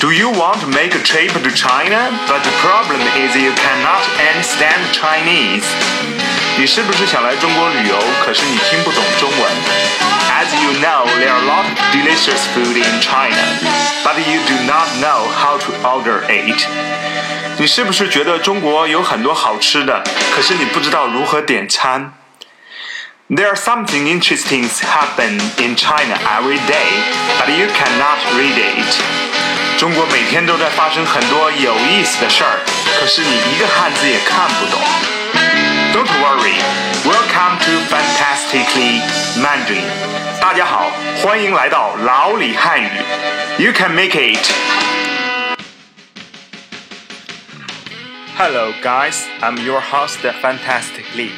Do you want to make a trip to China? But the problem is you cannot understand Chinese. 你是不是想来中国旅游？可是你听不懂中文。As you know, there are a lot of delicious food in China, but you do not know how to order it. 你是不是觉得中国有很多好吃的？可是你不知道如何点餐。There are something interesting happen in China every day, but you cannot read it. 中国每天都在发生很多有意思的事儿，可是你一个汉字也看不懂。Don't worry, welcome to Fantastically Mandarin。大家好，欢迎来到老李汉语。You can make it. Hello, guys. I'm your host, Fantastically.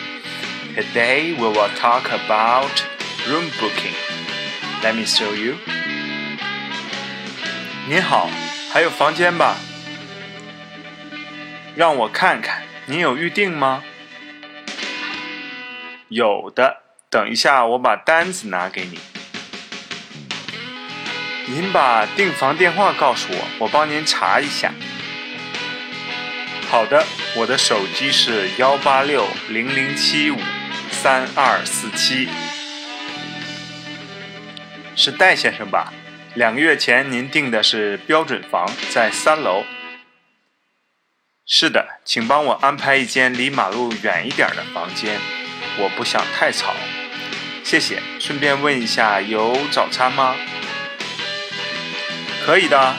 Today we will talk about room booking. Let me show you. 您好，还有房间吧？让我看看，您有预定吗？有的，等一下我把单子拿给你。您把订房电话告诉我，我帮您查一下。好的，我的手机是幺八六零零七五三二四七，是戴先生吧？两个月前您订的是标准房，在三楼。是的，请帮我安排一间离马路远一点的房间，我不想太吵。谢谢。顺便问一下，有早餐吗？可以的。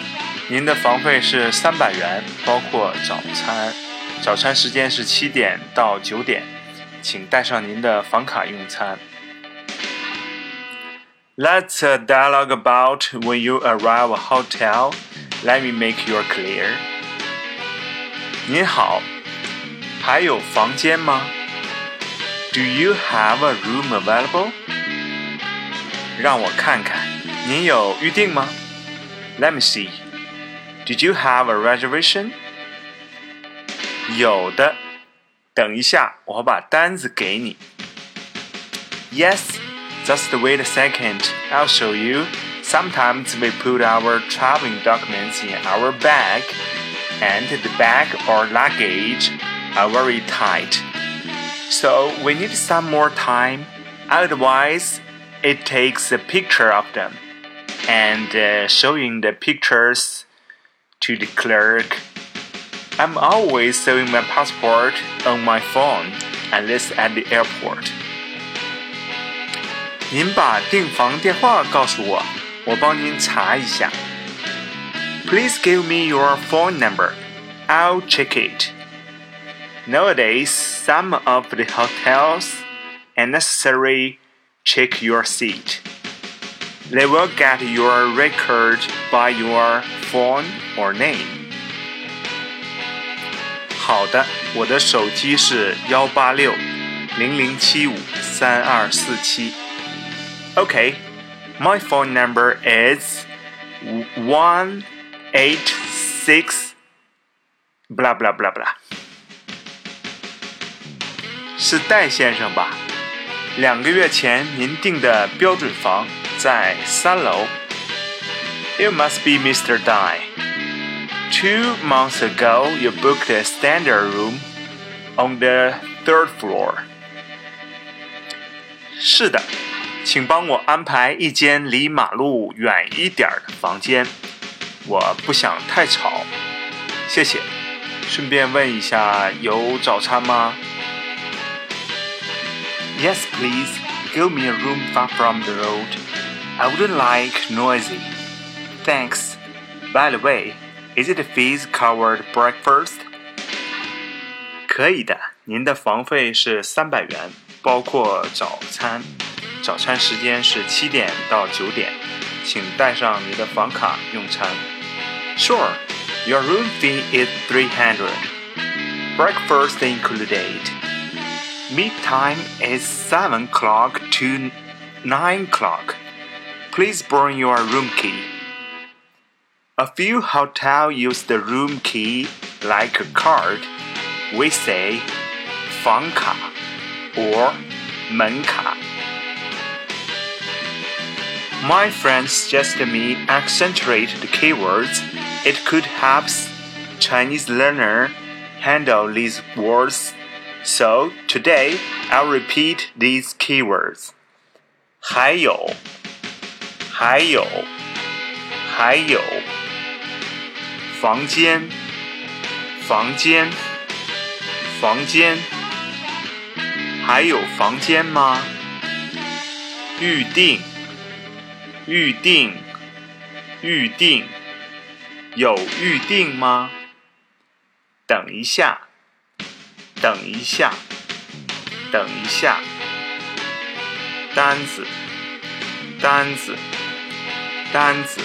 您的房费是三百元，包括早餐。早餐时间是七点到九点，请带上您的房卡用餐。Let's uh, dialogue about when you arrive a hotel. Let me make you clear. 您好，还有房间吗？Do you have a room available? 让我看看，您有预定吗？Let me see. Did you have a reservation? 有的，等一下，我把单子给你。Yes. Just wait a second, I'll show you. Sometimes we put our traveling documents in our bag, and the bag or luggage are very tight. So we need some more time. Otherwise, it takes a picture of them and uh, showing the pictures to the clerk. I'm always showing my passport on my phone, unless at the airport. 您把订房电话告诉我，我帮您查一下。Please give me your phone number. I'll check it. Nowadays, some of the hotels unnecessarily check your seat. They will get your record by your phone or name. 好的，我的手机是幺八六零零七五三二四七。 Okay, my phone number is one eight six blah blah blah blah。是戴先生吧？两个月前您订的标准房在三楼。It must be Mr. Dai. Two months ago, you booked a standard room on the third floor. 是的。 请帮我安排一间离马路远一点的房间，我不想太吵，谢谢。顺便问一下，有早餐吗？Yes, please. Give me a room far from the road. I wouldn't like noisy. Thanks. By the way, is it fees covered breakfast? 可以的，您的房费是三百元，包括早餐。 早餐时间是七点到九点，请带上你的房卡用餐。Sure, your room fee is three hundred. Breakfast included. Meet time is seven o'clock to nine o'clock. Please bring your room key. A few hotels use the room key like a card. We say 房卡 or 门卡。 my friend suggested me accentuate the keywords It could help Chinese learner handle these words. So today I'll repeat these keywords. 还有，还有，还有，房间，房间，房间，还有房间吗？预定， 预定，预定，有预定吗？等一下，等一下，等一下。单子，单子，单子，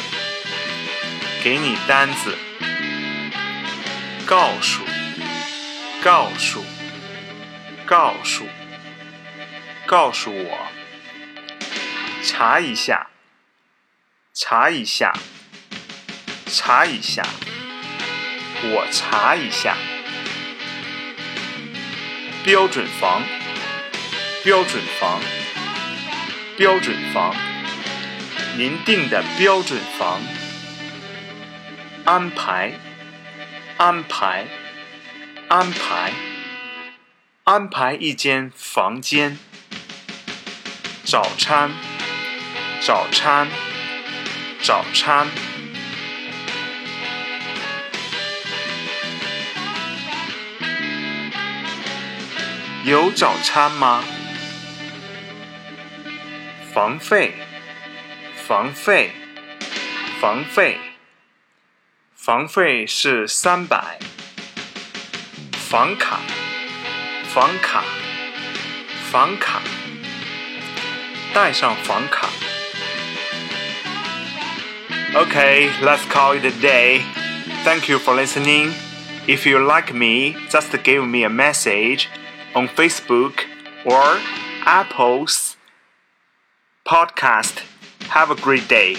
给你单子。告诉，告诉，告诉，告诉我。查一下，查一下，查一下。我查一下。标准房，标准房。标准房，您订的标准房。安排，安排，安排，安排一间房间。早餐，早餐，早餐。有早餐吗？房费，房费，房费，房费是三百。房卡，房卡，房卡，带上房卡。Okay, let's call it a day. Thank you for listening. If you like me, just give me a message on Facebook or Apple's podcast. Have a great day.